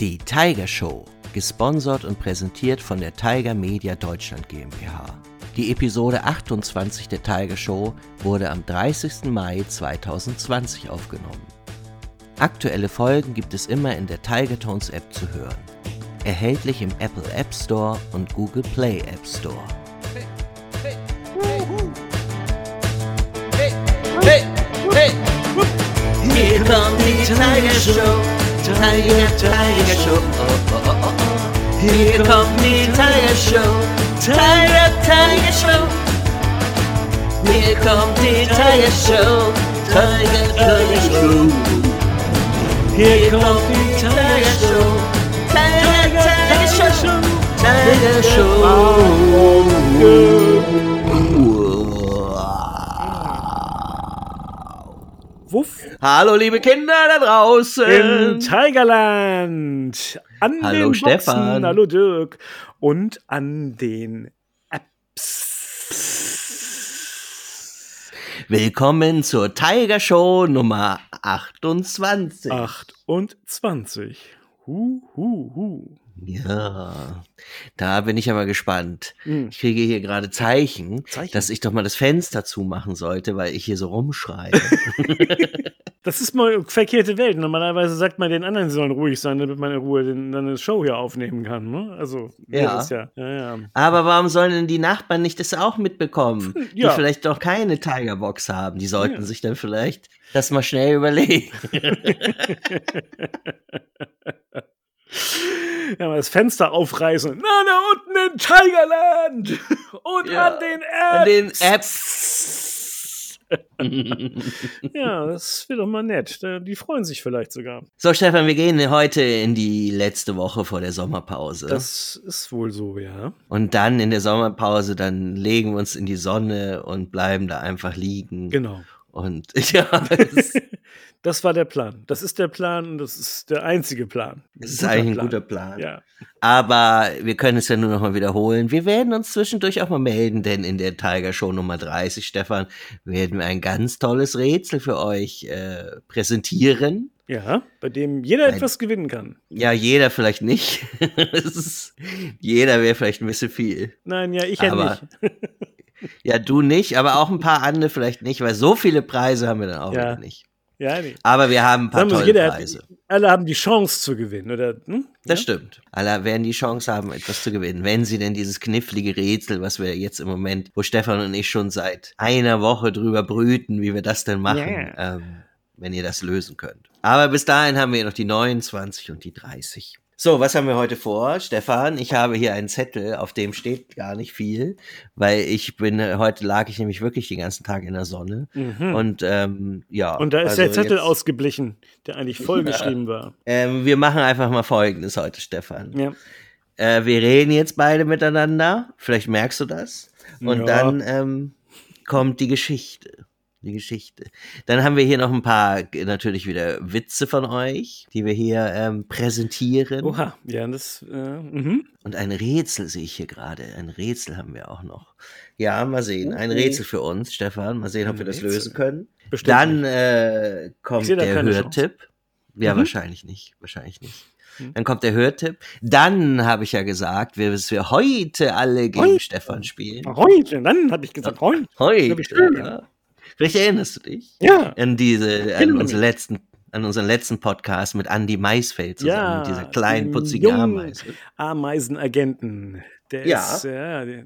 Die Tiger Show, gesponsert und präsentiert von der Tiger Media Deutschland GmbH. Die Episode 28 der Tiger Show wurde am 30. Mai 2020 aufgenommen. Aktuelle Folgen gibt es immer in der Tiger Tones App zu hören. Erhältlich im Apple App Store und Google Play App Store. Hier kommt die Tiger Show, Tiger, Tiger Show. Hier kommt die Tiger Show, Tiger, Tiger Show. Hier kommt die Tiger Show, Tiger, Tiger Show. Hier kommt die Tiger Show, Tiger, Tiger Show, Tiger Show. Hallo liebe Kinder da draußen. In Tigerland. An Hallo, den Stefan. Boxen. Hallo Dirk. Und an den Apps. Willkommen zur Tiger Show Nummer 28. 28. Hu, hu, hu. Ja, da bin ich aber gespannt. Hm. Ich kriege hier gerade Zeichen, Zeichen? dass ich doch mal das Fenster zumachen sollte, weil ich hier so rumschreie. Das ist mal verkehrte Welt. Normalerweise sagt man den anderen, sie sollen ruhig sein, damit man in Ruhe den, dann eine Show hier aufnehmen kann. Ne? Also, Ja. ja. ja, ja. aber warum sollen denn die Nachbarn nicht das auch mitbekommen, die Ja. vielleicht doch keine Tigerbox haben? Die sollten sich dann vielleicht das mal schnell überlegen. Ja, mal das Fenster aufreißen. Na, da unten in Tigerland! Und Ja, an den An den Apps! Ja, das wird doch mal nett. Die freuen sich vielleicht sogar. so, Stefan, wir gehen heute in die letzte Woche vor der Sommerpause. Das ist wohl so, ja. Und dann in der Sommerpause, dann legen wir uns in die Sonne und bleiben da einfach liegen. Genau. Und ja, es Das war der Plan. Das ist der Plan und das ist der einzige Plan. es ist eigentlich ein Plan. guter Plan. Ja. Aber wir können es ja nur noch mal wiederholen. Wir werden uns zwischendurch auch mal melden, denn in der Tiger Show Nummer 30, Stefan, werden wir ein ganz tolles Rätsel für euch äh, präsentieren. Ja, bei dem jeder Nein. etwas gewinnen kann. Ja, jeder vielleicht nicht. Ist, jeder wäre vielleicht ein bisschen viel. Nein, ja, ich Aber nicht. Ja, du nicht, aber auch ein paar andere vielleicht nicht, weil so viele Preise haben wir dann auch Ja. wieder nicht. Ja, nee. Aber wir haben ein paar tolle jeder Preise. hat, alle haben die Chance zu gewinnen, oder? Hm? Das stimmt. Alle werden die Chance haben, etwas zu gewinnen, wenn sie denn dieses knifflige Rätsel, was wir jetzt im Moment, wo Stefan und ich schon seit einer Woche drüber brüten, wie wir das denn machen, Ja. ähm, wenn ihr das lösen könnt. Aber bis dahin haben wir noch die 29 und die 30. So, was haben wir heute vor, Stefan? Ich habe hier einen Zettel, auf dem steht gar nicht viel, weil ich bin, heute lag ich nämlich wirklich den ganzen Tag in der Sonne. Mhm. Und ähm, ja. Und da ist also der Zettel jetzt- ausgeblichen, der eigentlich vollgeschrieben war. Ähm, wir machen einfach mal Folgendes heute, Stefan. Ja. Äh, wir reden jetzt beide miteinander. Vielleicht merkst du das. Und Ja. dann ähm, kommt die Geschichte. Die Geschichte. Dann haben wir hier noch ein paar natürlich wieder Witze von euch, die wir hier ähm, präsentieren. Oha, ja, das, äh, mhm. Und ein Rätsel sehe ich hier gerade. Ein Rätsel haben wir auch noch. Ja, mal sehen. Ein Okay. Rätsel für uns, Stefan. Mal sehen, ob Ein wir das Rätsel. lösen können. Bestimmt Dann äh, kommt der Hörtipp. Ja, Mhm. wahrscheinlich nicht. Wahrscheinlich nicht. Mhm. Dann kommt der Hörtipp. Dann habe ich ja gesagt, wir, dass wir heute alle gegen Heute. Stefan spielen. Heute, dann habe ich gesagt, heute. Heute. Ja. Vielleicht erinnerst du dich Ja. an diese, an unseren letzten, an unseren letzten Podcast mit Andy Maisfeld zusammen, Ja, mit dieser kleinen putzigen Ameise. Ameisenagenten. Der Ja. ist, ja, der,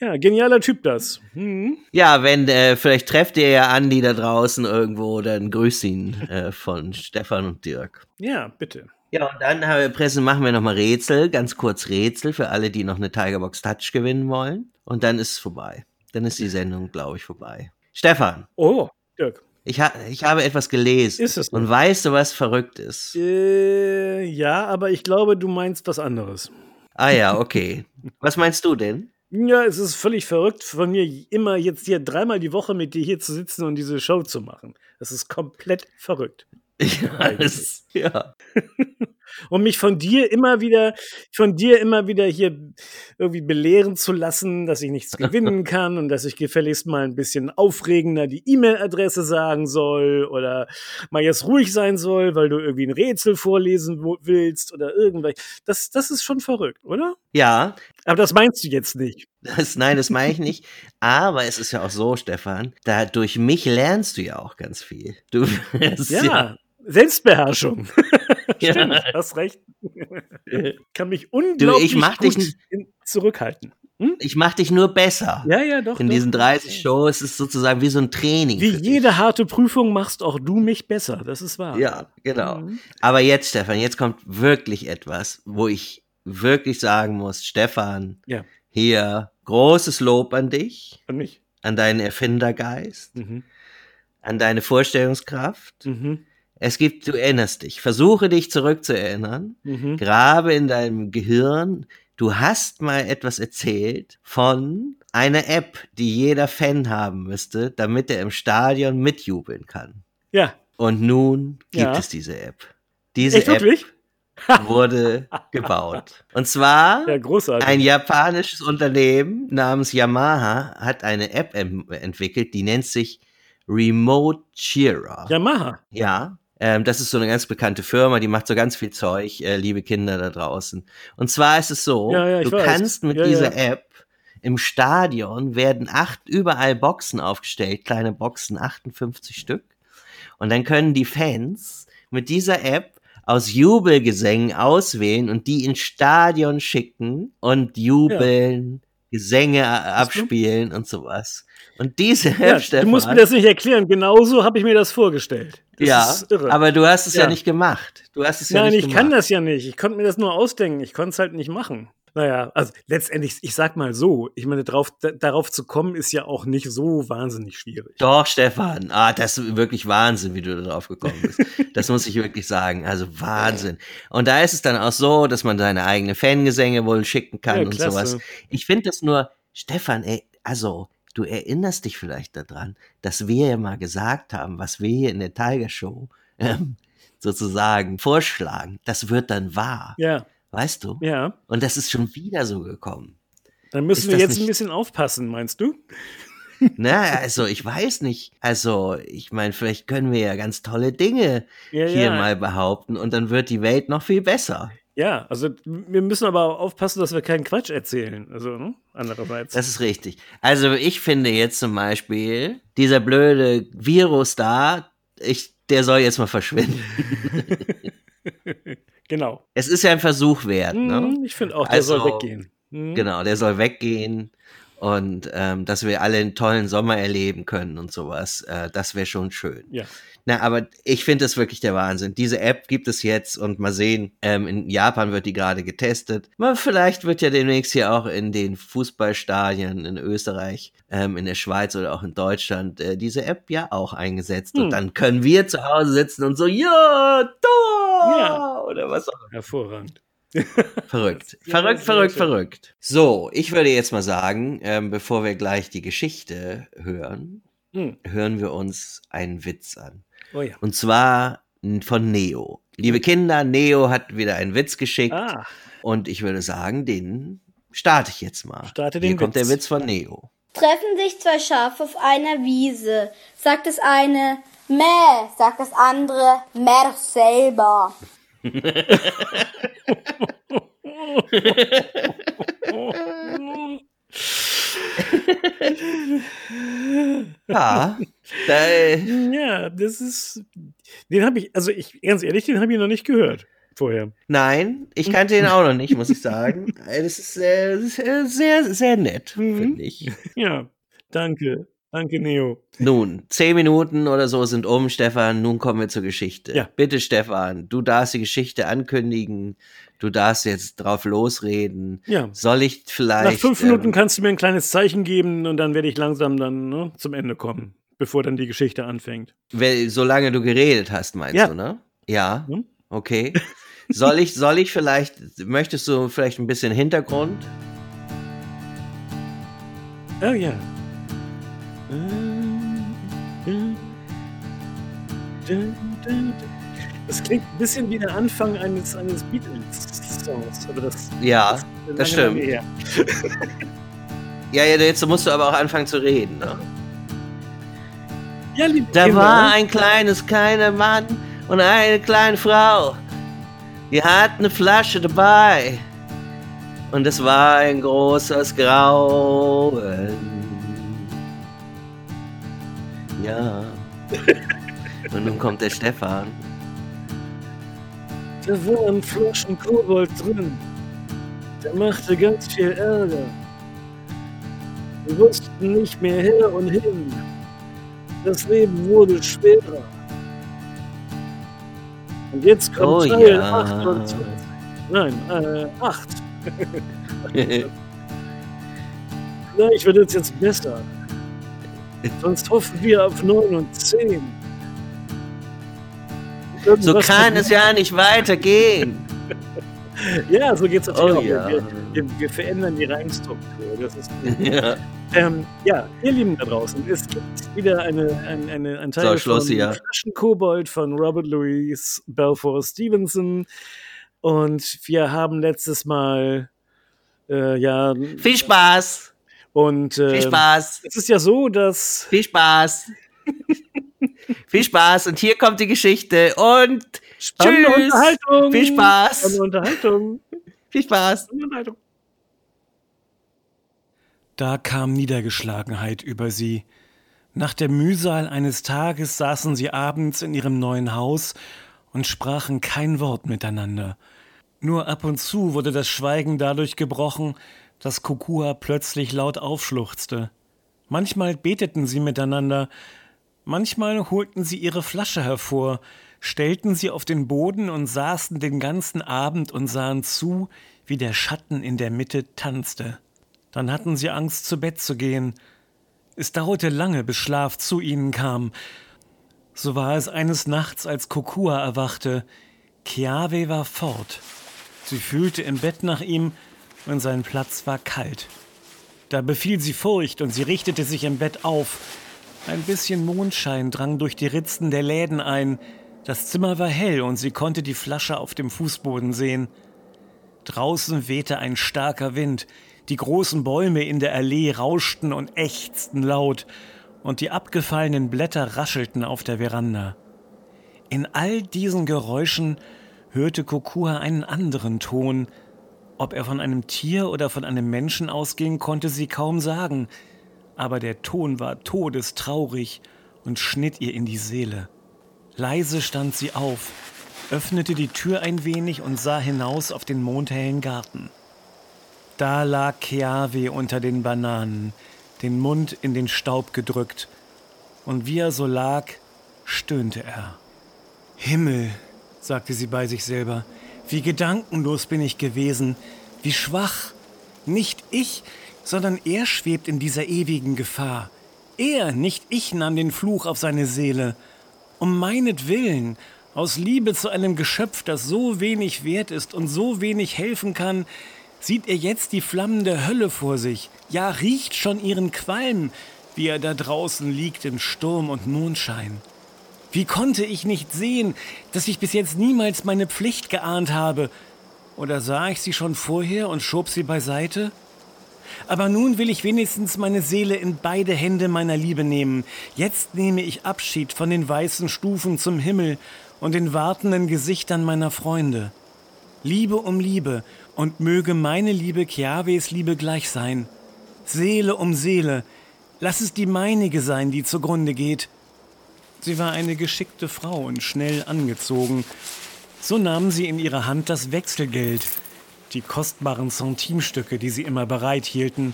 ja, genialer Typ das. Mhm. Ja, wenn, äh, vielleicht trefft ihr ja Andy da draußen irgendwo, dann grüß ihn äh, von Stefan und Dirk. Ja, bitte. Ja, und dann haben wir Pressen, machen wir nochmal Rätsel, ganz kurz Rätsel für alle, die noch eine Tigerbox Touch gewinnen wollen. Und dann ist es vorbei. Dann ist die Sendung, glaube ich, vorbei. Stefan, Oh, Dirk. ich, ha ich habe etwas gelesen. Ist es Und weißt du, was verrückt ist? Äh, ja, aber ich glaube, du meinst was anderes. Ah ja, okay. Was meinst du denn? Ja, es ist völlig verrückt von mir, immer jetzt hier dreimal die Woche mit dir hier zu sitzen und diese Show zu machen. Das ist komplett verrückt. Ja, das, ja. Und mich von dir immer wieder, von dir immer wieder hier irgendwie belehren zu lassen, dass ich nichts gewinnen kann und dass ich gefälligst mal ein bisschen aufregender die E-Mail-Adresse sagen soll oder mal jetzt ruhig sein soll, weil du irgendwie ein Rätsel vorlesen willst oder irgendwas. Das, das ist schon verrückt, oder? Ja, Aber das meinst du jetzt nicht. das, nein, das meine ich nicht. Aber es ist ja auch so, Stefan, da durch mich lernst du ja auch ganz viel. Du wirst Ja, Selbstbeherrschung. ja, Stimmt, hast recht. Kann mich unglaublich dich gut in- zurückhalten. Hm? Ich mach dich nur besser. Ja, ja, doch. In doch. diesen 30 Shows ist es sozusagen wie so ein Training. Wie dich. jede harte Prüfung machst auch du mich besser. Das ist wahr. Ja, genau. Mhm. Aber jetzt, Stefan, jetzt kommt wirklich etwas, wo ich wirklich sagen muss, Stefan, Ja. hier großes Lob an dich, An mich. an deinen Erfindergeist, Mhm. an deine Vorstellungskraft. Mhm. Es gibt, du erinnerst dich. Versuche dich zurückzuerinnern. Mhm. Grabe in deinem Gehirn. Du hast mal etwas erzählt von einer App, die jeder Fan haben müsste, damit er im Stadion mitjubeln kann. Ja. Und nun gibt Ja. es diese App. Diese Echt App wirklich? wurde gebaut. Und zwar Ja, ein japanisches Unternehmen namens Yamaha hat eine App entwickelt, die nennt sich Remote Cheerer. Yamaha. Ja, ähm, das ist so eine ganz bekannte Firma, die macht so ganz viel Zeug, äh, liebe Kinder da draußen. Und zwar ist es so, Ja, ja, du weiß. kannst mit Ja, dieser. App im Stadion werden acht überall Boxen aufgestellt, kleine Boxen, 58 Stück. Und dann können die Fans mit dieser App aus Jubelgesängen auswählen und die ins Stadion schicken und jubeln, Gesänge abspielen und sowas. Und diese Ja, App, du musst mir Stefan, das nicht erklären. Genauso habe ich mir das vorgestellt. Das ja, aber du hast es ja. Ja. nicht gemacht. Du hast es ja Nein, nicht ich gemacht. kann das ja nicht. Ich konnte mir das nur ausdenken. Ich konnte es halt nicht machen. Naja, also letztendlich, ich sag mal so, ich meine, drauf, da, darauf zu kommen, ist ja auch nicht so wahnsinnig schwierig. Doch, Stefan. Ah, das ist wirklich Wahnsinn, wie du da drauf gekommen bist. das muss ich wirklich sagen. Also Wahnsinn. Und da ist es dann auch so, dass man seine eigene Fangesänge wohl schicken kann Ja, und klasse. sowas. Ich finde das nur, Stefan, ey, also, du erinnerst dich vielleicht daran, dass wir ja mal gesagt haben, was wir hier in der Tiger Show ähm, sozusagen vorschlagen. Das wird dann wahr. Ja, Weißt du? ja. Und das ist schon wieder so gekommen. Dann müssen Ist wir jetzt ein bisschen aufpassen, meinst du? Na, also ich weiß nicht. Also ich meine, vielleicht können wir ja ganz tolle Dinge Ja, hier ja. mal behaupten und dann wird die Welt noch viel besser. Ja, also wir müssen aber aufpassen, dass wir keinen Quatsch erzählen. Also, ne? Andererseits. Das ist richtig. Also ich finde jetzt zum Beispiel, dieser blöde Virus da, ich, der soll jetzt mal verschwinden. genau. Es ist ja ein Versuch wert, ne? Mhm, Ich finde auch, der Also, soll weggehen. Mhm. Genau, der soll weggehen und ähm, dass wir alle einen tollen Sommer erleben können und sowas. Äh, das wäre schon schön. Ja. Na, aber ich finde das wirklich der Wahnsinn. Diese App gibt es jetzt und mal sehen, ähm, in Japan wird die gerade getestet. Mal vielleicht wird ja demnächst hier auch in den Fußballstadien in Österreich, ähm, in der Schweiz oder auch in Deutschland äh, diese App ja auch eingesetzt. Hm. Und dann können wir zu Hause sitzen und so, ja, Tor! Ja. Oder was auch Hervorragend. Verrückt. Ja, verrückt, verrückt, verrückt. So, ich würde jetzt mal sagen, ähm, bevor wir gleich die Geschichte hören, Hm. hören wir uns einen Witz an. Oh ja. Und zwar von Neo. Liebe Kinder, Neo hat wieder einen Witz geschickt. Ah, Und ich würde sagen, den starte ich jetzt mal. Starte Hier den kommt Witz. der Witz von Neo. Treffen sich zwei Schafe auf einer Wiese. Sagt das eine Mäh, sagt das andere Mer selber. Ja, ja, das ist. Den habe ich, also ich, ganz ehrlich, den habe ich noch nicht gehört vorher. nein, ich kannte ihn auch noch nicht, muss ich sagen. Das ist äh, das ist, äh, sehr, sehr nett, Mhm. finde ich. Ja, danke. Danke, Neo. Nun, zehn Minuten oder so sind um, Stefan. Nun kommen wir zur Geschichte. Ja. Bitte, Stefan, du darfst die Geschichte ankündigen. Du darfst jetzt drauf losreden. Ja. Soll ich vielleicht. Nach fünf Minuten ähm, kannst du mir ein kleines Zeichen geben und dann werde ich langsam dann ne, zum Ende kommen, bevor dann die Geschichte anfängt. wel- solange du geredet hast, meinst Ja. du, ne? Ja. Hm? Okay. Soll ich, soll ich vielleicht, möchtest du vielleicht ein bisschen Hintergrund? Oh ja. Das klingt ein bisschen wie der Anfang eines, eines Beatles-Songs. Das, Ja, lange, das stimmt. Ja, ja, jetzt musst du aber auch anfangen zu reden. Ne? Ja, liebe Da Kinder, war ein kleines, kleiner Mann und eine kleine Frau. Die hatten eine Flasche dabei. Und es war ein großes Grauen. Ja. Und nun kommt der Stefan. Da waren Flaschen Kobold drin. Der machte ganz viel Ärger. Wir wussten nicht mehr her und hin. Das Leben wurde schwerer. Und jetzt kommt Oh Teil ja. 28. Nein, äh, 8. Vielleicht wird es jetzt besser. Sonst hoffen wir auf 9 und 10. So Irgendwas kann mit- es ja nicht weitergehen. Ja, so geht's natürlich Oh auch. ja. Wir, wir, wir verändern die Reimstruktur. Das ist Ja. ähm, ja, ihr Lieben da draußen, es gibt wieder eine, ein, eine, ein Teil So, Schluss von hier. Flaschenkobold von Robert Louis Balfour Stevenson. Und wir haben letztes Mal äh, ja Viel Spaß. Und äh, Viel Spaß. es ist ja so, dass Viel Spaß. Viel Spaß. Und hier kommt die Geschichte. Und spannende Tschüss. Unterhaltung. Viel Spaß. Spannende Unterhaltung. viel Spaß. Spannende Unterhaltung. Da kam Niedergeschlagenheit über sie. Nach der Mühsal eines Tages saßen sie abends in ihrem neuen Haus und sprachen kein Wort miteinander. Nur ab und zu wurde das Schweigen dadurch gebrochen, dass Kukua plötzlich laut aufschluchzte. Manchmal beteten sie miteinander, manchmal holten sie ihre Flasche hervor, stellten sie auf den Boden und saßen den ganzen Abend und sahen zu, wie der Schatten in der Mitte tanzte. Dann hatten sie Angst, zu Bett zu gehen. Es dauerte lange, bis Schlaf zu ihnen kam. So war es eines Nachts, als Kokua erwachte. Keawe war fort. Sie fühlte im Bett nach ihm und sein Platz war kalt. Da befiel sie Furcht und sie richtete sich im Bett auf. Ein bisschen Mondschein drang durch die Ritzen der Läden ein. Das Zimmer war hell und sie konnte die Flasche auf dem Fußboden sehen. Draußen wehte ein starker Wind, die großen Bäume in der Allee rauschten und ächzten laut, und die abgefallenen Blätter raschelten auf der Veranda. In all diesen Geräuschen hörte Kokua einen anderen Ton. Ob er von einem Tier oder von einem Menschen ausging, konnte sie kaum sagen, aber der Ton war todestraurig und schnitt ihr in die Seele. Leise stand sie auf, öffnete die Tür ein wenig und sah hinaus auf den mondhellen Garten. Da lag Keawe unter den Bananen, den Mund in den Staub gedrückt, und wie er so lag, stöhnte er. Himmel, sagte sie bei sich selber, wie gedankenlos bin ich gewesen, wie schwach. Nicht ich, sondern er schwebt in dieser ewigen Gefahr. Er, nicht ich, nahm den Fluch auf seine Seele. Um meinetwillen, aus Liebe zu einem Geschöpf, das so wenig wert ist und so wenig helfen kann, sieht er jetzt die Flammen der Hölle vor sich, ja riecht schon ihren Qualm, wie er da draußen liegt in Sturm und Mondschein. Wie konnte ich nicht sehen, dass ich bis jetzt niemals meine Pflicht geahnt habe? Oder sah ich sie schon vorher und schob sie beiseite? Aber nun will ich wenigstens meine Seele in beide Hände meiner Liebe nehmen. Jetzt nehme ich Abschied von den weißen Stufen zum Himmel und den wartenden Gesichtern meiner Freunde. Liebe um Liebe, und möge meine Liebe Chiaves Liebe gleich sein. Seele um Seele, lass es die meinige sein, die zugrunde geht. Sie war eine geschickte Frau und schnell angezogen. So nahm sie in ihre Hand das Wechselgeld, die kostbaren Centimstücke, die sie immer bereit hielten,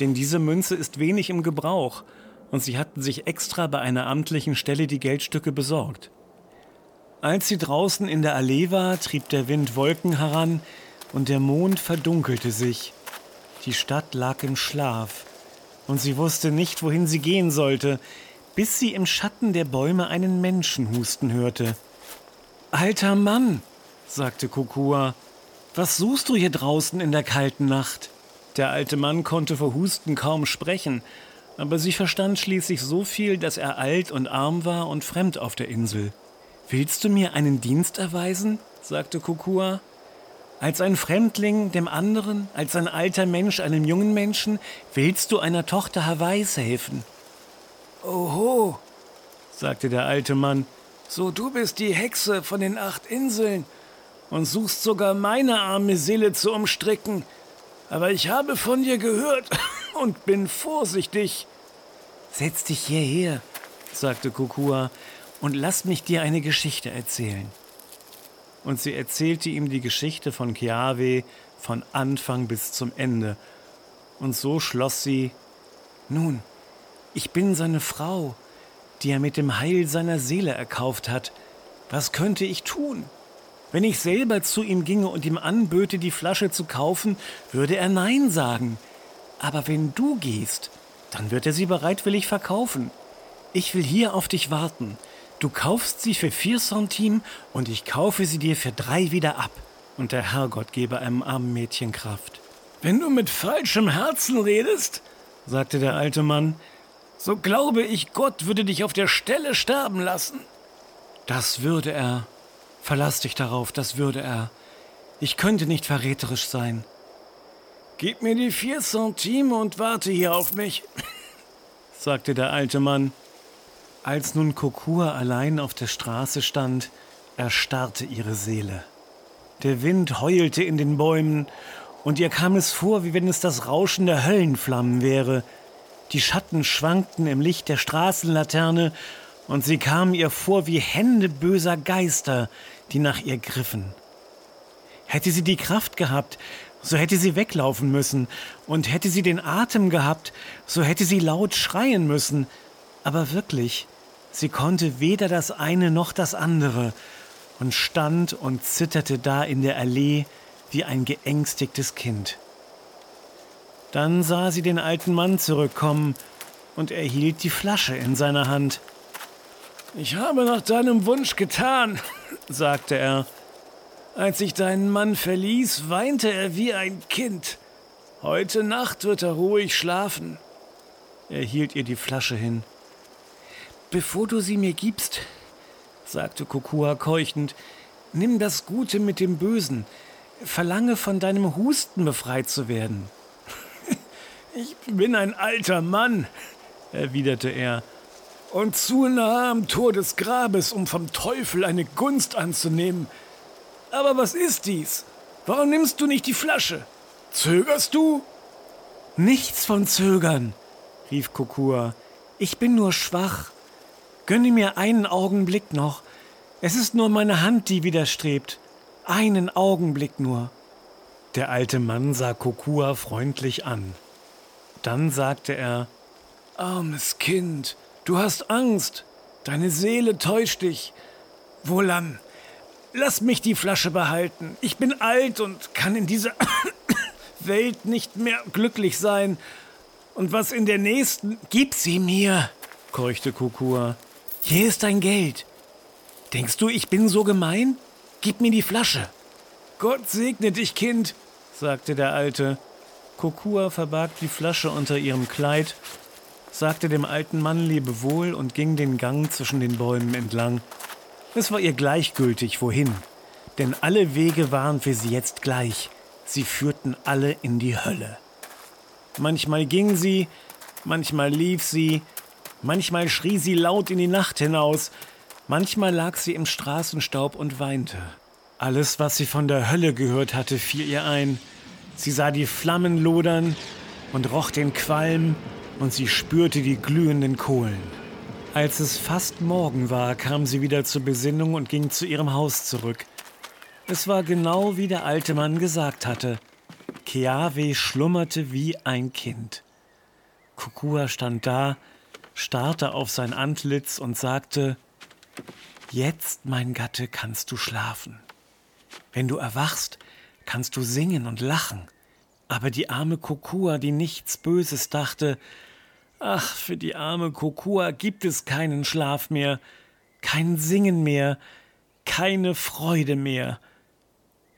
denn diese Münze ist wenig im Gebrauch, und sie hatten sich extra bei einer amtlichen Stelle die Geldstücke besorgt. Als sie draußen in der Allee war, trieb der Wind Wolken heran und der Mond verdunkelte sich. Die Stadt lag im Schlaf, und sie wusste nicht, wohin sie gehen sollte, bis sie im Schatten der Bäume einen Menschen husten hörte. Alter Mann, sagte Kokua, was suchst du hier draußen in der kalten Nacht? Der alte Mann konnte vor Husten kaum sprechen, aber sie verstand schließlich so viel, dass er alt und arm war und fremd auf der Insel. Willst du mir einen Dienst erweisen? sagte Kokua. Als ein Fremdling dem anderen, als ein alter Mensch einem jungen Menschen, willst du einer Tochter Hawaiis helfen? Oho, sagte der alte Mann, so du bist die Hexe von den acht Inseln und suchst sogar meine arme Seele zu umstricken. Aber ich habe von dir gehört und bin vorsichtig. Setz dich hierher, sagte Kukua, und lass mich dir eine Geschichte erzählen. Und sie erzählte ihm die Geschichte von Keawe von Anfang bis zum Ende. Und so schloss sie, nun, ich bin seine Frau, die er mit dem Heil seiner Seele erkauft hat. Was könnte ich tun? Wenn ich selber zu ihm ginge und ihm anböte, die Flasche zu kaufen, würde er Nein sagen. Aber wenn du gehst, dann wird er sie bereitwillig verkaufen. Ich will hier auf dich warten. Du kaufst sie für vier Centime und ich kaufe sie dir für drei wieder ab. Und der Herrgott gebe einem armen Mädchen Kraft. Wenn du mit falschem Herzen redest, sagte der alte Mann, so glaube ich, Gott würde dich auf der Stelle sterben lassen. Das würde er. Verlass dich darauf, das würde er. Ich könnte nicht verräterisch sein. Gib mir die vier Centime und warte hier auf mich, sagte der alte Mann. Als nun Kokur allein auf der Straße stand, erstarrte ihre Seele. Der Wind heulte in den Bäumen, und ihr kam es vor, wie wenn es das Rauschen der Höllenflammen wäre, die Schatten schwankten im Licht der Straßenlaterne, und sie kamen ihr vor wie Hände böser Geister, die nach ihr griffen. Hätte sie die Kraft gehabt, so hätte sie weglaufen müssen, und hätte sie den Atem gehabt, so hätte sie laut schreien müssen, aber wirklich, sie konnte weder das eine noch das andere und stand und zitterte da in der Allee wie ein geängstigtes Kind. Dann sah sie den alten Mann zurückkommen und er hielt die Flasche in seiner Hand. Ich habe nach deinem Wunsch getan, sagte er. Als ich deinen Mann verließ, weinte er wie ein Kind. Heute Nacht wird er ruhig schlafen. Er hielt ihr die Flasche hin. Bevor du sie mir gibst, sagte Kokua keuchend, nimm das Gute mit dem Bösen. Verlange von deinem Husten befreit zu werden. Ich bin ein alter Mann, erwiderte er, und zu nah am Tor des Grabes, um vom Teufel eine Gunst anzunehmen. Aber was ist dies? Warum nimmst du nicht die Flasche? Zögerst du? Nichts von Zögern, rief Kokua. Ich bin nur schwach. Gönne mir einen Augenblick noch. Es ist nur meine Hand, die widerstrebt. Einen Augenblick nur. Der alte Mann sah Kokua freundlich an. Dann sagte er, Armes Kind, du hast Angst, deine Seele täuscht dich. Wohlan, lass mich die Flasche behalten. Ich bin alt und kann in dieser Welt nicht mehr glücklich sein. Und was in der nächsten... Gib sie mir, keuchte Kukua. Hier ist dein Geld. Denkst du, ich bin so gemein? Gib mir die Flasche. Gott segne dich, Kind, sagte der Alte Kokua verbarg die Flasche unter ihrem Kleid, sagte dem alten Mann Lebewohl und ging den Gang zwischen den Bäumen entlang. Es war ihr gleichgültig, wohin, denn alle Wege waren für sie jetzt gleich. Sie führten alle in die Hölle. Manchmal ging sie, manchmal lief sie, manchmal schrie sie laut in die Nacht hinaus, manchmal lag sie im Straßenstaub und weinte. Alles, was sie von der Hölle gehört hatte, fiel ihr ein – Sie sah die Flammen lodern und roch den Qualm und sie spürte die glühenden Kohlen. Als es fast Morgen war, kam sie wieder zur Besinnung und ging zu ihrem Haus zurück. Es war genau wie der alte Mann gesagt hatte. Keawe schlummerte wie ein Kind. Kukua stand da, starrte auf sein Antlitz und sagte, Jetzt, mein Gatte, kannst du schlafen. Wenn du erwachst, kannst du singen und lachen. Aber die arme Kokua, die nichts Böses dachte, ach, für die arme Kokua gibt es keinen Schlaf mehr, kein Singen mehr, keine Freude mehr,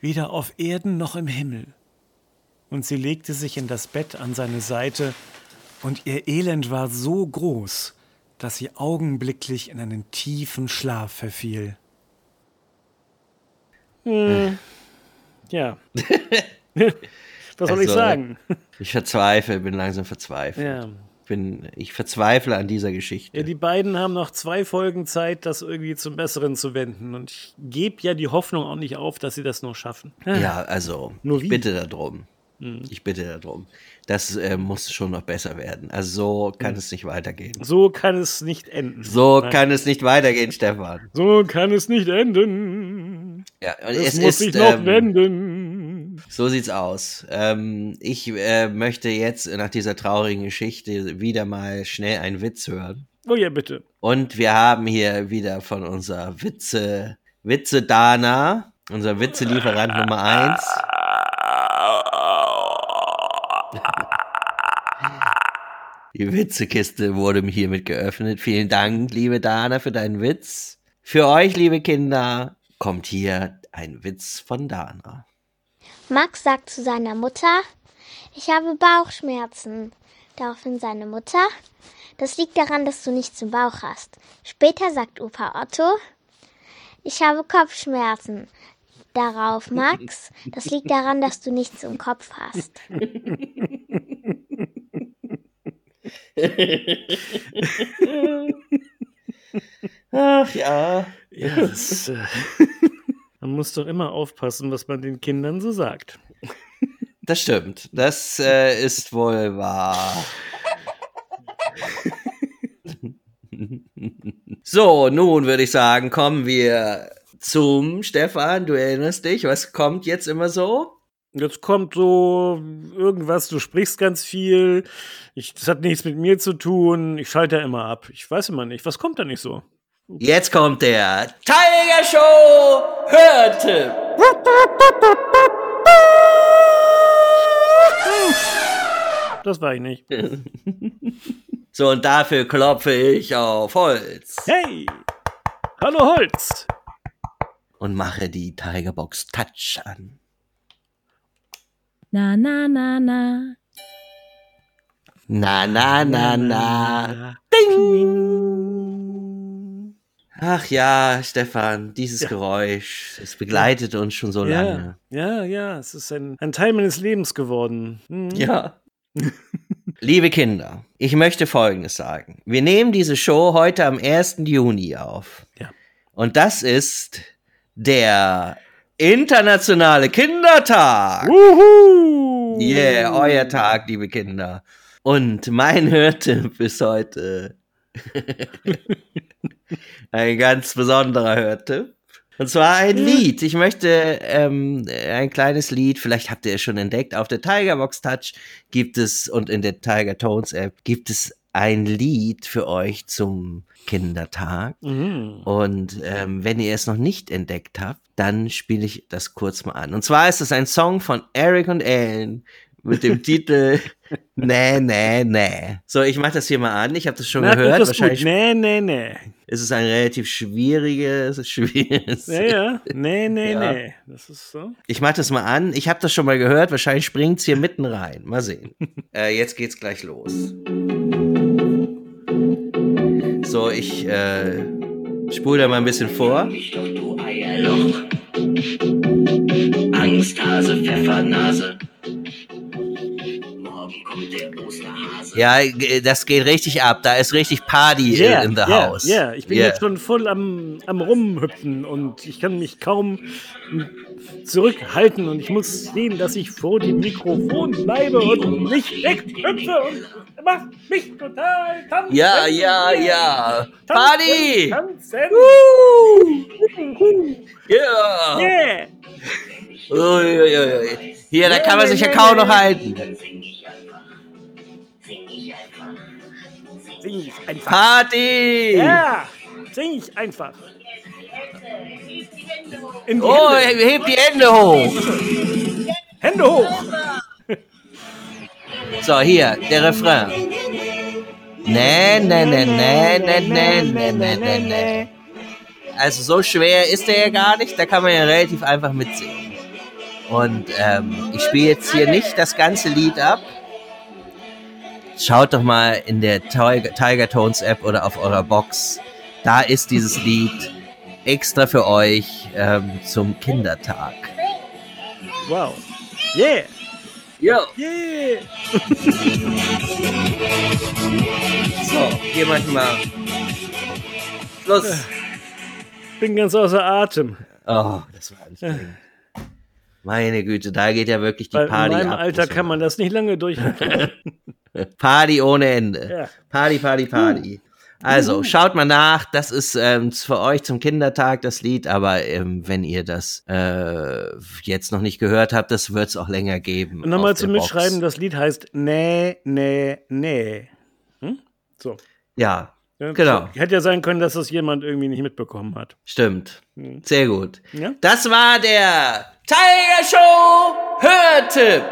weder auf Erden noch im Himmel. Und sie legte sich in das Bett an seine Seite, und ihr Elend war so groß, dass sie augenblicklich in einen tiefen Schlaf verfiel. Hm. Ja. Was soll ich Also, sagen? Ich verzweifle, bin langsam verzweifelt. Ja. Bin, ich verzweifle an dieser Geschichte. Ja, die beiden haben noch zwei Folgen Zeit, das irgendwie zum Besseren zu wenden. Und ich gebe ja die Hoffnung auch nicht auf, dass sie das noch schaffen. Ja, also, Nur ich wie? bitte darum. Ich bitte darum. Das äh, muss schon noch besser werden. Also so kann es nicht weitergehen. So kann es nicht enden. So Nein. kann es nicht weitergehen, Stefan. So kann es nicht enden. Ja, und Es, es, muss ist, sich noch ähm, wenden. so sieht's aus. Ähm, ich äh, möchte jetzt nach dieser traurigen Geschichte wieder mal schnell einen Witz hören. Oh ja, bitte. Und wir haben hier wieder von unserer Witze, Witze Dana, unser Witzelieferant Nummer eins. Die Witzekiste wurde mir hiermit geöffnet. Vielen Dank, liebe Dana, für deinen Witz. Für euch, liebe Kinder, kommt hier ein Witz von Dana. Max sagt zu seiner Mutter, ich habe Bauchschmerzen. Daraufhin seine Mutter, das liegt daran, dass du nichts im Bauch hast. Später sagt Opa Otto, ich habe Kopfschmerzen. Darauf Max, das liegt daran, dass du nichts im Kopf hast. Ach ja. Ja, das, äh, man muss doch immer aufpassen, was man den Kindern so sagt. Das stimmt. Das äh, ist wohl wahr. so, nun würde ich sagen, kommen wir zum Stefan. Du erinnerst dich, was kommt jetzt immer so? Jetzt kommt so irgendwas, du sprichst ganz viel. Ich, das hat nichts mit mir zu tun. Ich schalte ja immer ab. Ich weiß immer nicht. Was kommt da nicht so? Jetzt kommt der Tiger Show Hörtipp. Das war ich nicht. So, und dafür klopfe ich auf Holz Hey! Hallo Holz! Und mache die Tigerbox Touch an. Na, na, na, na. Na, na, na, na. Ding! Ach ja, Stefan, dieses Ja. Geräusch, es begleitet uns schon so Ja, lange. ja, ja, es ist ein, ein Teil meines Lebens geworden. Hm. Ja. Liebe Kinder, ich möchte Folgendes sagen. Wir nehmen diese Show heute am 1. Juni auf. Ja. Und das ist der internationale Kindertag. Wuhu! Yeah, euer Tag, liebe Kinder. Und mein Hörtipp ist heute ein ganz besonderer Hörtipp. Und zwar ein Lied. Ich möchte ähm, ein kleines Lied, vielleicht habt ihr es schon entdeckt, auf der Tigerbox Touch gibt es und in der Tiger Tones App gibt es ein Lied für euch zum Kindertag. Mhm. Und ähm, wenn ihr es noch nicht entdeckt habt, dann spiele ich das kurz mal an. Und zwar ist es ein Song von Eric und Ellen mit dem Titel Nee, nee, nee. So, ich mache das hier mal an. Ich habe das schon Na, gehört. das ist gut. Wahrscheinlich Nee, nee, nee. ist es ein relativ schwieriges, schwieriges. Ja, ja. Nee, nee, Ja. nee. Das ist so. Ich mache das mal an. Ich habe das schon mal gehört. Wahrscheinlich springt's hier mitten rein. Mal sehen. äh, jetzt geht's gleich los. So, ich äh, spule da mal ein bisschen vor. Dich doch, du Eierloch. Angsthase, Pfeffernase. Morgen kommt der Osterhase. Ja, g- das geht richtig ab. Da ist richtig Party Yeah, in the yeah, house. Yeah. Ich bin Yeah. jetzt schon voll am, am Rumhüpfen und ich kann mich kaum zurückhalten und ich muss sehen, dass ich vor dem Mikrofon bleibe und nicht weghüpfe und macht mich total tanzen. Ja, ja, ja. Tanzen, Party! Tanzen. Yeah! Yeah. Uiuiui. Hier, da kann man sich ja kaum noch halten. Sing ich einfach. Sing ich einfach. Sing ich einfach. Party! Ja, sing ich einfach. In die Oh, Hände. hebt die Hände hoch. Hände hoch. So, hier, der Refrain. Nee, nee, nee, nee, nee, nee, nee, nee, nee, nee. Also so schwer ist der ja gar nicht, da kann man ja relativ einfach mitsingen. Und ähm, ich spiele jetzt hier nicht das ganze Lied ab. Schaut doch mal in der Tiger Tones App oder auf eurer Box. Da ist dieses Lied. Extra für euch ähm, zum Kindertag. Wow. Yeah. Jo. Yeah. So, hier wir Schluss. Bin ganz außer Atem. Oh, das war anstrengend. Meine Güte, da geht ja wirklich die Weil Party in meinem ab. Alter kann man das nicht lange durchhalten. Party ohne Ende. Ja. Party, Party, Party. Also, schaut mal nach. Das ist ähm, für euch zum Kindertag das Lied, aber ähm, wenn ihr das äh, jetzt noch nicht gehört habt, das wird es auch länger geben. Und nochmal zum. Mitschreiben, das Lied heißt Nee, nee, nee. Hm? So. Ja, Ja, Genau. Hätte ja sein können, dass das jemand irgendwie nicht mitbekommen hat. stimmt. Hm. Sehr gut. Ja? Das war der Tiger Show Hörtipp.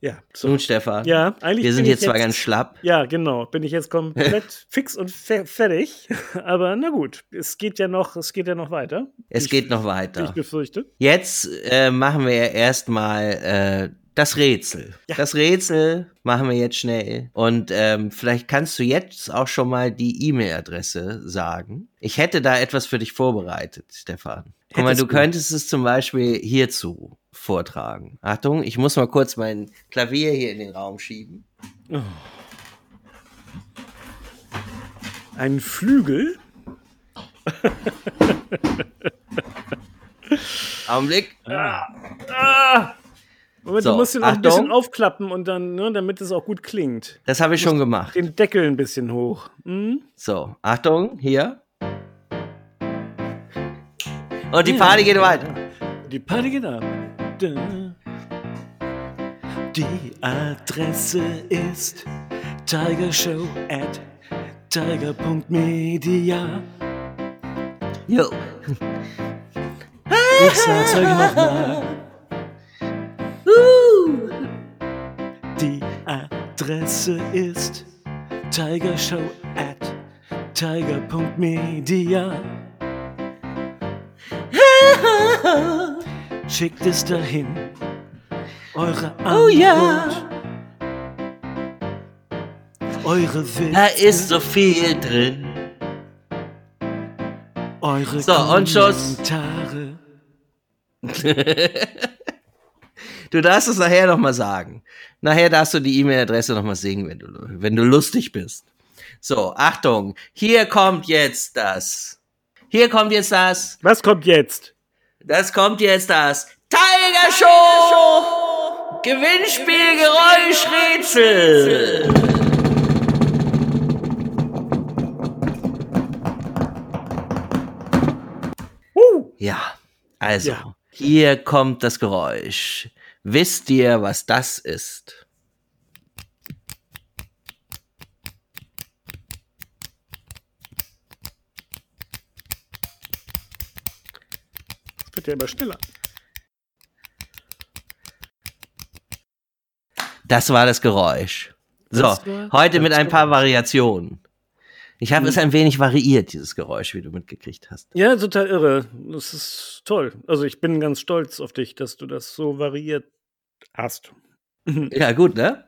Ja, so. Nun, Stefan. Ja, eigentlich Wir sind hier ich zwar ganz schlapp. Ja, genau. Bin ich jetzt komplett fix und fe fertig. Aber na gut, es geht ja noch, es geht ja noch weiter. Es ich, geht noch Ich weiter. befürchte. Jetzt äh, machen wir erstmal äh, das Rätsel. Das Rätsel machen wir jetzt schnell. Und ähm, vielleicht kannst du jetzt auch schon mal die E-Mail-Adresse sagen. Ich hätte da etwas für dich vorbereitet, Stefan. Guck mal, du du? könntest es zum Beispiel hierzu vortragen. Achtung, ich muss mal kurz mein Klavier hier in den Raum schieben. Ein Flügel. Augenblick. Moment, So, du musst ihn auch ein Achtung. bisschen aufklappen und dann, ne, damit es auch gut klingt. Das habe ich schon gemacht. Den Deckel ein bisschen hoch. Hm? So, Achtung, hier. Und die Party geht weiter. Die Party geht ab. Die Adresse ist tigershow at tiger.media. Jo. Ich sag's euch nochmal. Die Adresse ist tigershow at tiger.media. Schickt es dahin. Eure Antwort. Oh ja. Eure Witze. Da ist so viel drin. Eure So, und Schuss. Du darfst es nachher nochmal sagen. Nachher darfst du die E-Mail-Adresse nochmal singen, wenn du, wenn du lustig bist. So, Achtung. Hier kommt jetzt das. Hier kommt jetzt das. Was kommt jetzt? Das kommt jetzt das. Tiger Show! Gewinnspiel Geräuschrätsel! Ja, also, Ja. hier kommt das Geräusch. Wisst ihr, was das ist? Das wird ja immer schneller. Das war das Geräusch. So, heute mit ein paar Geräusch. Variationen. Ich habe es ein wenig variiert, dieses Geräusch, wie du mitgekriegt hast. Ja, total irre. Das ist toll. Also ich bin ganz stolz auf dich, dass du das so variiert hast. Ja, gut, ne?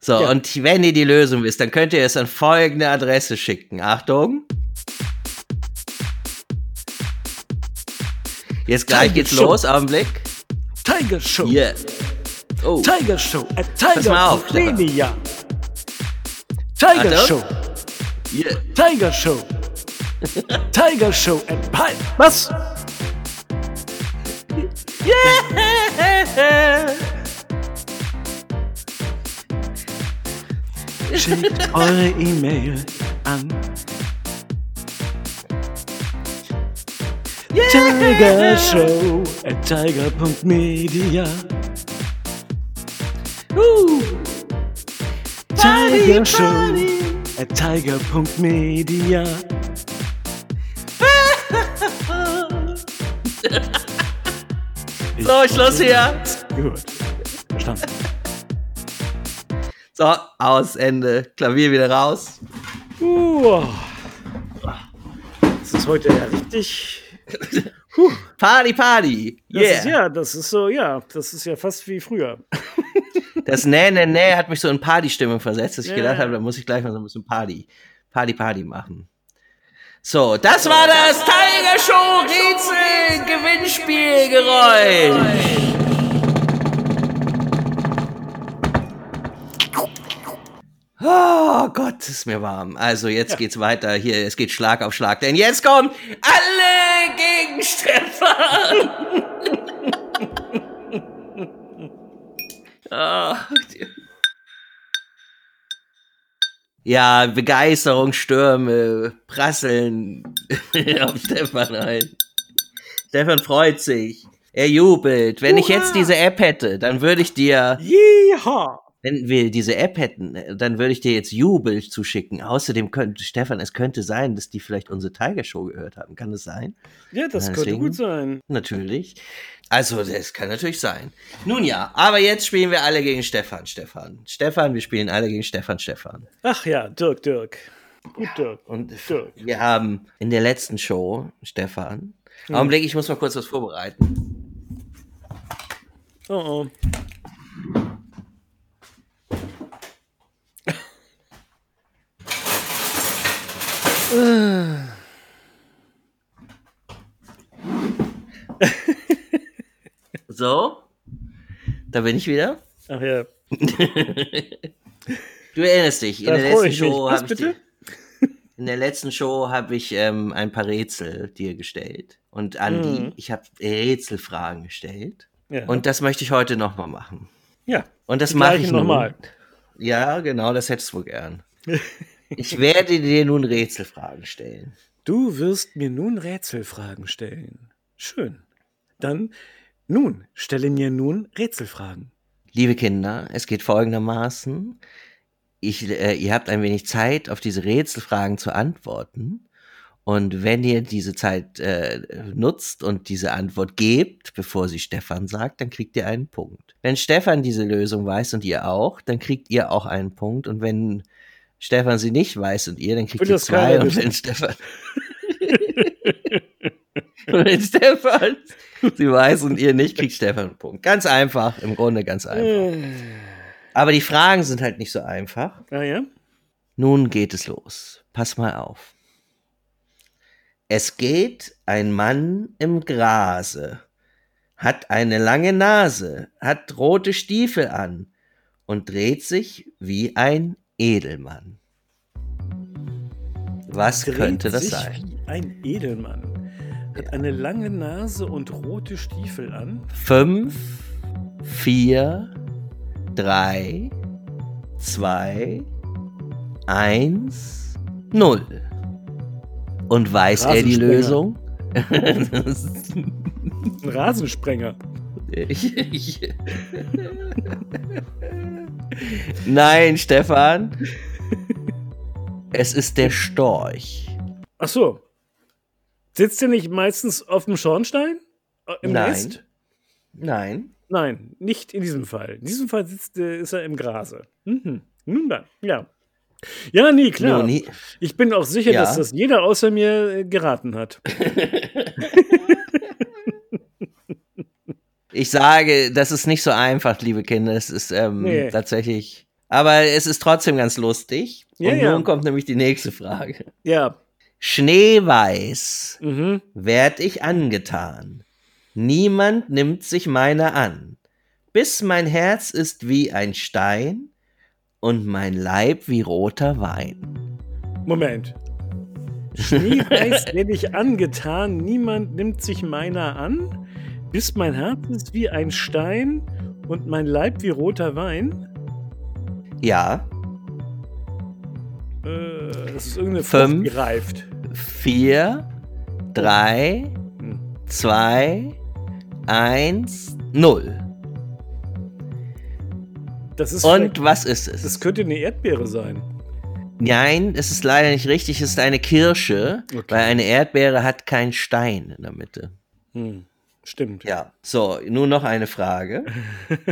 So, Ja. und wenn ihr die Lösung wisst, dann könnt ihr es an folgende Adresse schicken. Achtung. Jetzt gleich Tiger geht's Show. los, Augenblick. Tiger Show. Hier. Oh, Tiger Show. At Pass mal auf, Tiger. Media. Tiger Achtung. Show. hier. Tiger Show. Tiger Show at Pi. Was? Schickt eure E-Mail an Tiger Show at tiger.media. Tiger Show at tiger.media. So, Schluss hier. Gut. So, aus, Ende. Klavier wieder raus. Uh. Das ist heute ja richtig Party, Party. Das Yeah. ist, ja, das ist so, ja, das ist ja fast wie früher. Das Nee, Nee, Nee hat mich so in Party-Stimmung versetzt, dass ich Ja. gedacht habe, da muss ich gleich mal so ein bisschen Party, Party, Party machen. So, das war das Tiger Show Rätsel Gewinnspielgeräusch. Oh Gott, ist mir warm. Also jetzt geht's weiter. Hier, es geht Schlag auf Schlag. Denn jetzt kommen alle gegen Stefan. oh, ja, Begeisterungsstürme prasseln auf Stefan ein. Stefan freut sich. Er jubelt. Wenn ich jetzt diese App hätte, dann würde ich dir Jeha! Wenn wir diese App hätten, äh, dann würde ich dir jetzt Jubel zuschicken. Außerdem könnte, Stefan, es könnte sein, dass die vielleicht unsere Tiger Show gehört haben. Kann das sein? Ja, das Ja, könnte deswegen- gut sein. Natürlich. Also, das kann natürlich sein. Nun ja, aber jetzt spielen wir alle gegen Stefan, Stefan. Stefan, wir spielen alle gegen Stefan, Stefan. Ach ja, Dirk, Dirk. Gut, Dirk. Und Dirk. wir haben in der letzten Show, Stefan, Augenblick, ich muss mal kurz was vorbereiten. Oh oh. So, da bin ich wieder. Ach ja. Du erinnerst dich, in Da der letzten. Show habe ich dir, in der letzten Show habe ich ähm, ein paar Rätsel dir gestellt und Andi, Mhm. ich habe Rätselfragen gestellt Ja. und das möchte ich heute nochmal machen. ja. Und das mache ich nochmal. Ja, genau, das hättest du wohl gern. Ich werde dir nun Rätselfragen stellen. Du wirst mir nun Rätselfragen stellen. Schön. Dann, nun, stelle mir nun Rätselfragen. Liebe Kinder, es geht folgendermaßen. Ich, äh, ihr habt ein wenig Zeit, auf diese Rätselfragen zu antworten. Und wenn ihr diese Zeit äh, nutzt und diese Antwort gebt, bevor sie Stefan sagt, dann kriegt ihr einen Punkt. Wenn Stefan diese Lösung weiß und ihr auch, dann kriegt ihr auch einen Punkt. Und wenn Stefan sie nicht weiß und ihr, dann kriegt das zwei. Und wenn Stefan und wenn Stefan sie weiß und ihr nicht, kriegt Stefan einen Punkt. Ganz einfach, im Grunde ganz einfach. Äh, Aber die Fragen sind halt nicht so einfach. ah ja? Nun geht es los. Pass mal auf. Es geht ein Mann im Grase, hat eine lange Nase, hat rote Stiefel an und dreht sich wie ein Edelmann. Was Dreht könnte das sein? Wie ein Edelmann. Hat eine lange Nase und rote Stiefel an. Fünf, vier, drei, zwei, eins, null. Und weiß er die. Lösung? Ein Rasensprenger. Nein, Stefan. Es ist der Storch. Ach so. Sitzt der nicht meistens auf dem Schornstein? Äh, Im Nein. Nest? Nein. Nein, nicht in diesem Fall. In diesem Fall sitzt, äh, ist er im Grase. Mhm. Nun dann, ja. Ja, nee, klar. Hi- Ich bin auch sicher, Ja. dass das jeder außer mir äh, geraten hat. Ich sage, das ist nicht so einfach, liebe Kinder. Es ist ähm, Nee. tatsächlich. Aber es ist trotzdem ganz lustig. Ja, Und ja. nun kommt nämlich die nächste Frage. Ja. Schneeweiß Mhm. werd ich angetan. Niemand nimmt sich meiner an. Bis mein Herz ist wie ein Stein und mein Leib wie roter Wein. Moment. Schneeweiß werde ich angetan, niemand nimmt sich meiner an, bis mein Herz ist wie ein Stein und mein Leib wie roter Wein. Ja, Äh, das ist irgendeine Fünf. Frucht, die reift. vier, drei, Hm. zwei, eins, null. Das ist Und was ist es? das könnte eine Erdbeere sein. Nein, es ist leider nicht richtig. Es ist eine Kirsche, Okay. weil eine Erdbeere hat keinen Stein in der Mitte. Hm. Stimmt. Ja, so, nun noch eine Frage.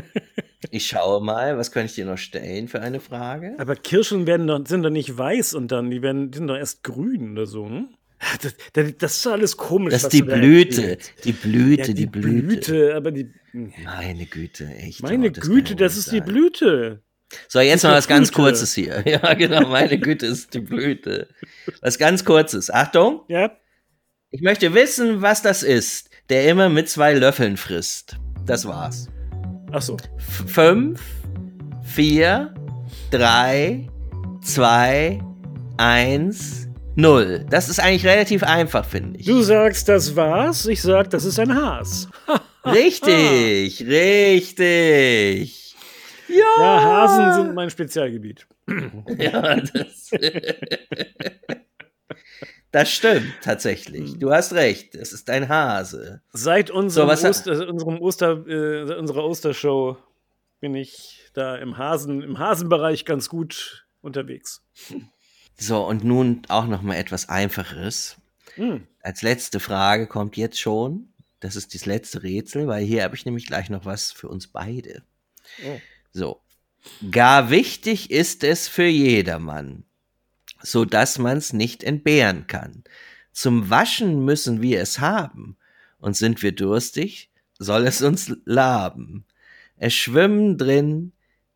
Ich schaue mal, was könnte ich dir noch stellen für eine Frage? Aber Kirschen werden doch, sind doch nicht weiß und dann, die werden, die sind doch erst grün oder so, ne? Das, das, das ist alles komisch. Das ist die Blüte. Die Blüte, Ja, die, die Blüte. Blüte, aber die. Meine Güte, echt. Meine oh, das Güte, das ist die sein. Blüte. So, jetzt eine was ganz Blüte. Kurzes hier. Ja, genau, meine Güte ist die Blüte. Was ganz Kurzes. Achtung, Ja? ich möchte wissen, was das ist, der immer mit zwei Löffeln frisst. Das war's. Ach so. F fünf, vier, drei, zwei, eins, null. Das ist eigentlich relativ einfach, finde ich. Du sagst, das war's. Ich sag, das ist ein Has. Richtig, richtig. Ja, Ja, Hasen sind mein Spezialgebiet. Ja, das, das stimmt tatsächlich. Du hast recht. Es ist ein Hase. Seit unserem was- Oster, unserem Oster, äh, unserer Ostershow bin ich da im Hasen, im Hasenbereich ganz gut unterwegs. So, und nun auch noch mal etwas Einfacheres. Hm. Als letzte Frage kommt jetzt schon. Das ist das letzte Rätsel, weil hier habe ich nämlich gleich noch was für uns beide. Oh. So. Gar wichtig ist es für jedermann, so dass man's nicht entbehren kann. Zum Waschen müssen wir es haben, und sind wir durstig, soll es uns laben. Es schwimmen drin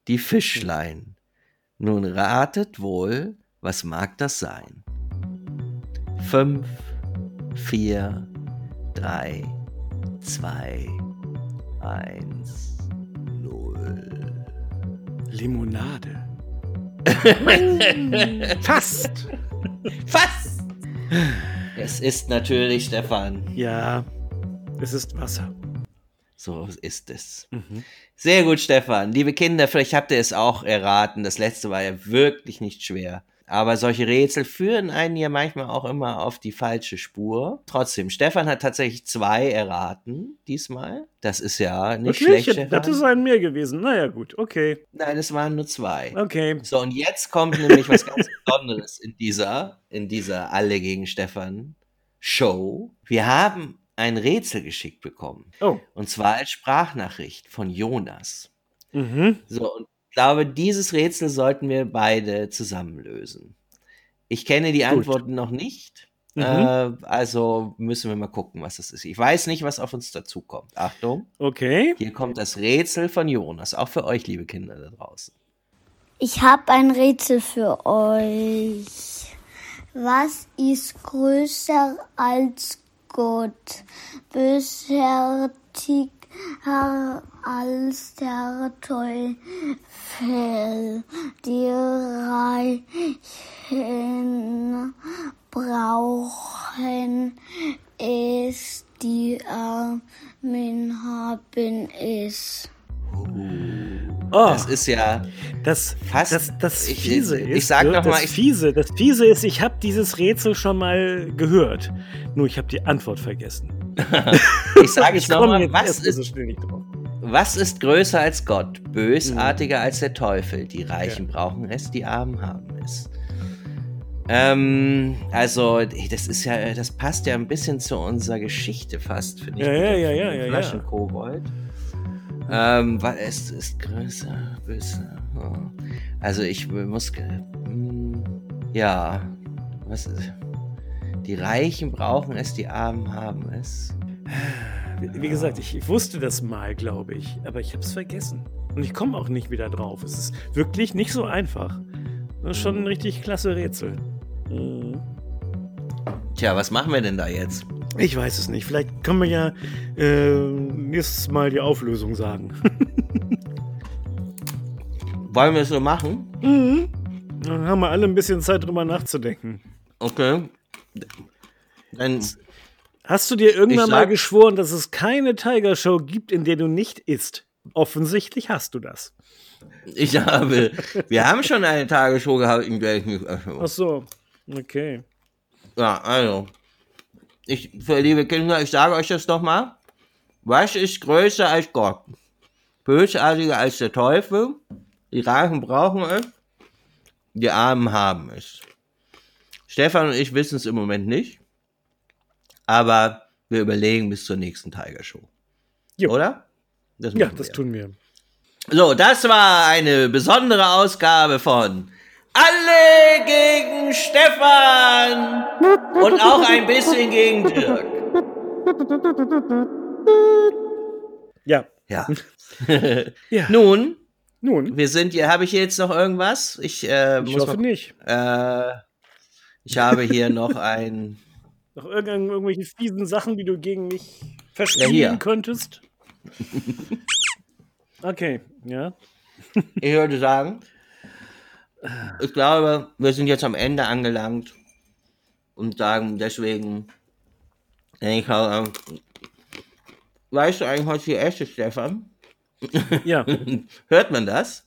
die Fischlein. Nun ratet wohl, was mag das sein? Fünf, vier, drei, zwei, eins, null. Limonade. Fast. Was? Es ist natürlich, Stefan. Ja, es ist Wasser. So ist es. Mhm. Sehr gut, Stefan. Liebe Kinder, vielleicht habt ihr es auch erraten. Das letzte war ja wirklich nicht schwer. Aber solche Rätsel führen einen ja manchmal auch immer auf die falsche Spur. Trotzdem, Stefan hat tatsächlich zwei erraten diesmal. Das ist ja nicht Wirklich? schlecht, Das ist ein mehr gewesen. Naja, gut, okay. Nein, es waren nur zwei. Okay. So, und jetzt kommt nämlich was ganz Besonderes in dieser, in dieser Alle gegen Stefan Show. Wir haben ein Rätsel geschickt bekommen. Oh. Und zwar als Sprachnachricht von Jonas. Mhm. So, und glaube, dieses Rätsel sollten wir beide zusammen lösen. Ich kenne die Antworten noch nicht. Mhm. Äh, also müssen wir mal gucken, was das ist. Ich weiß nicht, was auf uns dazukommt. Achtung, Okay. hier kommt das Rätsel von Jonas. Auch für euch, liebe Kinder da draußen. Ich habe ein Rätsel für euch. Was ist größer als Gott? Bösartiger als der Teufel? Die Reichen brauchen es, die Armen haben es. Oh, Das ist ja das, fast- das, das ich- Fiese ich ist, sag ne, noch das mal, ich- Fiese, das Fiese ist, ich habe dieses Rätsel schon mal gehört. Nur ich habe die Antwort vergessen. Ich sage es nochmal, was so ist, was ist größer als Gott? Bösartiger Mhm. als der Teufel. Die Reichen brauchen es, die Armen haben es. Ähm, also, das ist ja, das passt ja ein bisschen zu unserer Geschichte fast, finde ich. Ja, ja, ja, ja, ja, ja. Flaschenkobold. Ähm, was es ist größer, böser. Oh. Also ich muss, hm, ja, was ist, die Reichen brauchen es, die Armen haben es. Wie, gesagt, ich, ich wusste das mal, glaube ich, aber ich habe es vergessen. Und ich komme auch nicht wieder drauf. Es ist wirklich nicht so einfach. Das ist schon ein richtig klasse Rätsel. Mhm. Tja, was machen wir denn da jetzt? Ich weiß es nicht. Vielleicht können wir ja äh, nächstes Mal die Auflösung sagen. Wollen wir es so machen? Mhm. Dann haben wir alle ein bisschen Zeit drüber nachzudenken. Okay. Dann, Hast du dir irgendwann mal geschworen, dass es keine Tiger Show gibt, in der du nicht isst? Offensichtlich hast du das. ich habe, wir haben schon eine Tagesshow gehabt, in der ich mich, Ach so. Okay. ja, also, ich, für liebe Kinder, ich sage euch das nochmal. Was ist größer als Gott? Bösartiger als der Teufel? Die Reichen brauchen es, die Armen haben es. Stefan und ich wissen es im Moment nicht, aber wir überlegen bis zur nächsten Tiger Show. Jo. Oder? Das Ja, das wir. tun wir. So, das war eine besondere Ausgabe von Alle gegen Stefan und auch ein bisschen gegen Dirk. Ja. Ja. ja. Nun, Nun, wir sind hier. Habe ich jetzt noch irgendwas? Ich, äh, ich muss hoffe mal, nicht. äh, ich habe hier noch ein. Noch irgend- irgendwelche fiesen Sachen, die du gegen mich Ja, verstehen hier. könntest? Okay, ja. Ich würde sagen, ich glaube, wir sind jetzt am Ende angelangt und sagen deswegen, ich, äh, weißt du eigentlich, was hier ist, Stefan? Ja. Hört man das?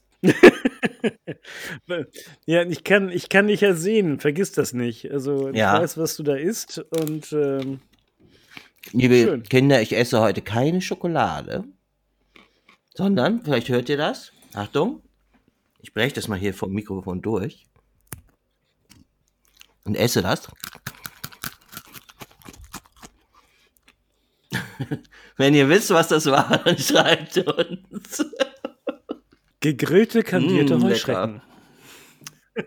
Ja, ich kann, ich kann dich ja sehen, vergiss das nicht. Also ich Ja. weiß, was du da isst und ähm, Liebe Schön. Kinder, ich esse heute keine Schokolade, sondern, vielleicht hört ihr das, Achtung, ich breche das mal hier vom Mikrofon durch und esse das. Wenn ihr wisst, was das war, dann schreibt uns. Gegrillte kandierte Mm, Heuschrecken.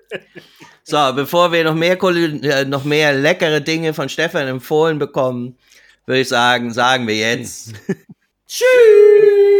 So, bevor wir noch mehr, äh, noch mehr leckere Dinge von Stefan empfohlen bekommen, würde ich sagen, sagen wir jetzt Tschüss!